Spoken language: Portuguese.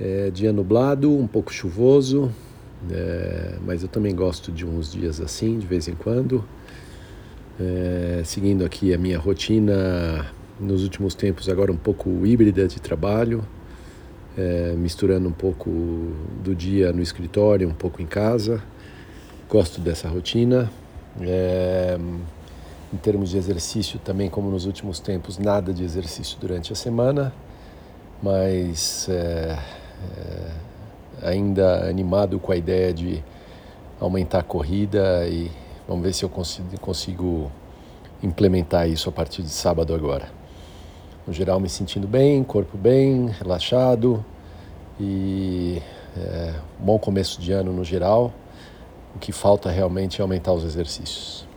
É dia nublado, um pouco chuvoso, é, mas eu também gosto de uns dias assim, de vez em quando. É, seguindo aqui a minha rotina nos últimos tempos, agora um pouco híbrida de trabalho, é, misturando um pouco do dia no escritório, um pouco em casa. Gosto dessa rotina. É, em termos de exercício, também, como nos últimos tempos, nada de exercício durante a semana, mas é, ainda animado com a ideia de aumentar a corrida e vamos ver se eu consigo, consigo implementar isso a partir de sábado agora. No geral, me sentindo bem, corpo bem, relaxado e é, bom começo de ano no geral. O que falta realmente é aumentar os exercícios.